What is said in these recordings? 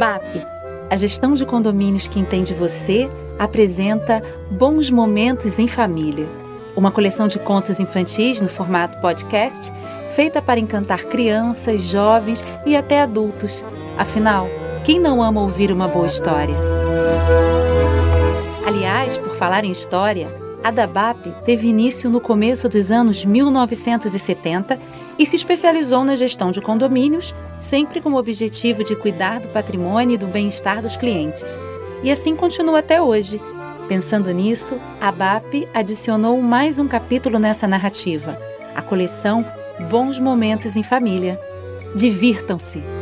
BAP, a gestão de condomínios que entende você, apresenta Bons Momentos em Família, uma coleção de contos infantis no formato podcast, feita para encantar crianças, jovens e até adultos. Afinal, quem não ama ouvir uma boa história? Aliás, por falar em história, a DABAP teve início no começo dos anos 1970 e se especializou na gestão de condomínios, sempre com o objetivo de cuidar do patrimônio e do bem-estar dos clientes. E assim continua até hoje. Pensando nisso, a BAP adicionou mais um capítulo nessa narrativa, a coleção Bons Momentos em Família. Divirtam-se!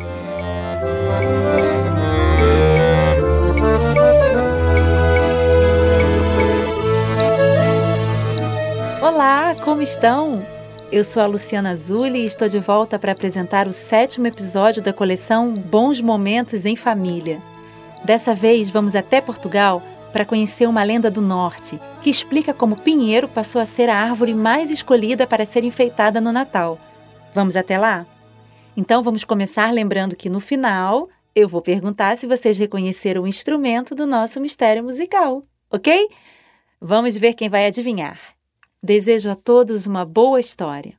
Estão? Eu sou a Luciana Azuli e estou de volta para apresentar o sétimo episódio da coleção Bons Momentos em Família. Dessa vez vamos até Portugal para conhecer uma lenda do norte que explica como pinheiro passou a ser a árvore mais escolhida para ser enfeitada no Natal. Vamos até lá? Então vamos começar lembrando que no final eu vou perguntar se vocês reconheceram o instrumento do nosso mistério musical, ok? Vamos ver quem vai adivinhar. Desejo a todos uma boa história.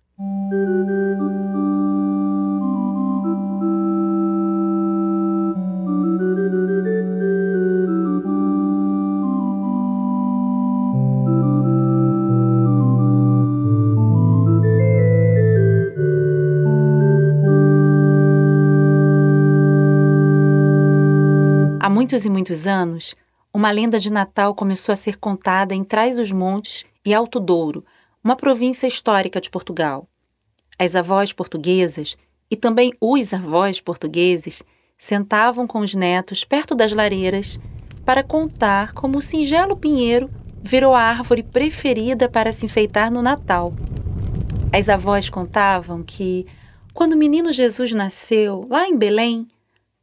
Há muitos e muitos anos, uma lenda de Natal começou a ser contada em Trás-os-Montes e Alto Douro, uma província histórica de Portugal. As avós portuguesas e também os avós portugueses sentavam com os netos perto das lareiras para contar como o singelo pinheiro virou a árvore preferida para se enfeitar no Natal. As avós contavam que, quando o menino Jesus nasceu, lá em Belém,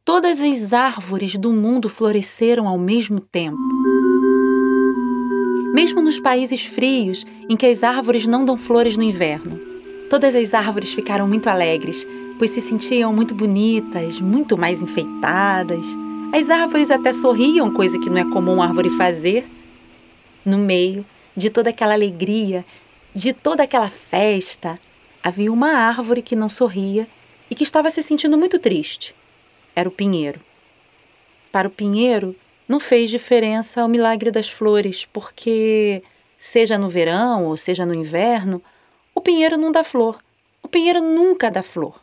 todas as árvores do mundo floresceram ao mesmo tempo. Mesmo nos países frios, em que as árvores não dão flores no inverno, todas as árvores ficaram muito alegres, pois se sentiam muito bonitas, muito mais enfeitadas. As árvores até sorriam, coisa que não é comum árvore fazer. No meio de toda aquela alegria, de toda aquela festa, havia uma árvore que não sorria e que estava se sentindo muito triste. Era o pinheiro. Para o pinheiro, não fez diferença o milagre das flores, porque, seja no verão ou seja no inverno, o pinheiro não dá flor. O pinheiro nunca dá flor.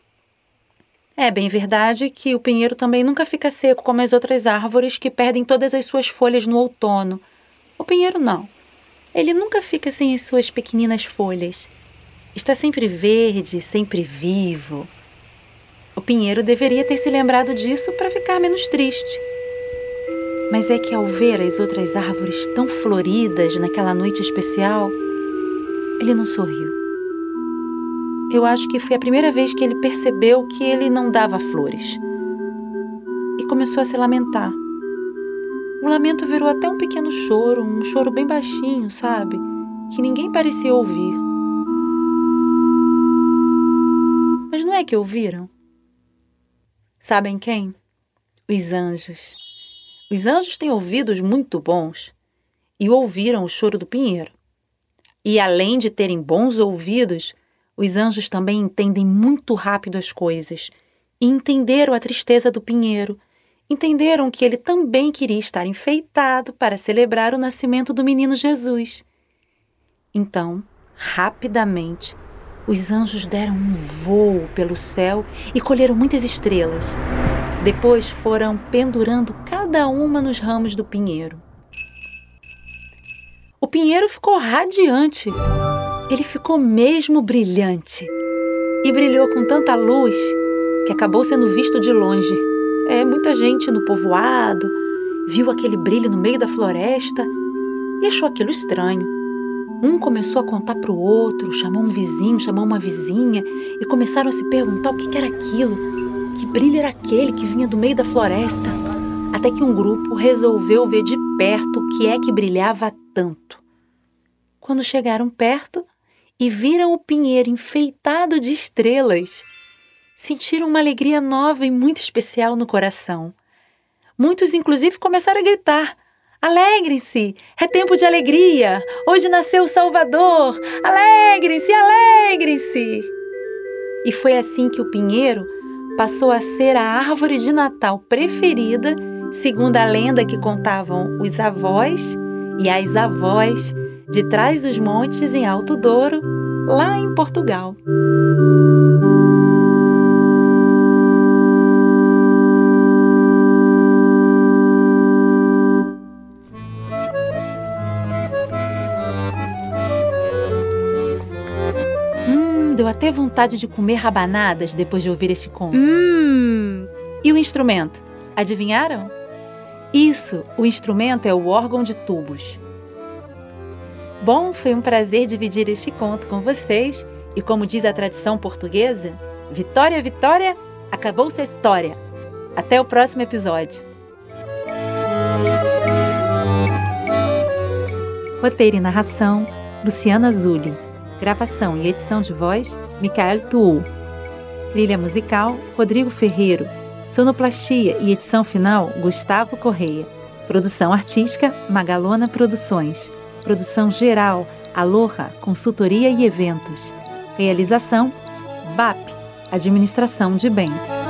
É bem verdade que o pinheiro também nunca fica seco como as outras árvores que perdem todas as suas folhas no outono. O pinheiro não. Ele nunca fica sem as suas pequeninas folhas. Está sempre verde, sempre vivo. O pinheiro deveria ter se lembrado disso para ficar menos triste. Mas é que ao ver as outras árvores tão floridas naquela noite especial, ele não sorriu. Eu acho que foi a primeira vez que ele percebeu que ele não dava flores. E começou a se lamentar. O lamento virou até um pequeno choro, um choro bem baixinho, sabe? Que ninguém parecia ouvir. Mas não é que ouviram? Sabem quem? Os anjos. Os anjos têm ouvidos muito bons e ouviram o choro do pinheiro. E além de terem bons ouvidos, os anjos também entendem muito rápido as coisas e entenderam a tristeza do pinheiro. Entenderam que ele também queria estar enfeitado para celebrar o nascimento do menino Jesus. Então, rapidamente, os anjos deram um voo pelo céu e colheram muitas estrelas. Depois foram pendurando cada uma nos ramos do pinheiro. O pinheiro ficou radiante. Ele ficou mesmo brilhante. E brilhou com tanta luz que acabou sendo visto de longe. É, muita gente no povoado viu aquele brilho no meio da floresta e achou aquilo estranho. Um começou a contar para o outro, chamou um vizinho, chamou uma vizinha e começaram a se perguntar o que era aquilo. Que brilho era aquele que vinha do meio da floresta? Até que um grupo resolveu ver de perto o que é que brilhava tanto. Quando chegaram perto e viram o pinheiro enfeitado de estrelas, sentiram uma alegria nova e muito especial no coração. Muitos, inclusive, começaram a gritar: Alegrem-se! É tempo de alegria! Hoje nasceu o Salvador! Alegrem-se! Alegrem-se! E foi assim que o pinheiro passou a ser a árvore de Natal preferida, segundo a lenda que contavam os avós e as avós de trás dos montes em Alto Douro, lá em Portugal. Hum, deu até vontade de comer rabanadas depois de ouvir este conto. Hum. E o instrumento? Adivinharam? Isso, o instrumento é o órgão de tubos. Bom, foi um prazer dividir este conto com vocês e, como diz a tradição portuguesa, Vitória, Vitória, acabou-se a história. Até o próximo episódio. Roteiro e narração: Luciana Zulli. Gravação e edição de voz: Micael Tuul. Trilha musical: Rodrigo Ferreiro. Sonoplastia e edição final: Gustavo Correia. Produção artística: Magalona Produções. Produção geral: Aloha Consultoria e Eventos. Realização: BAP Administração de Bens.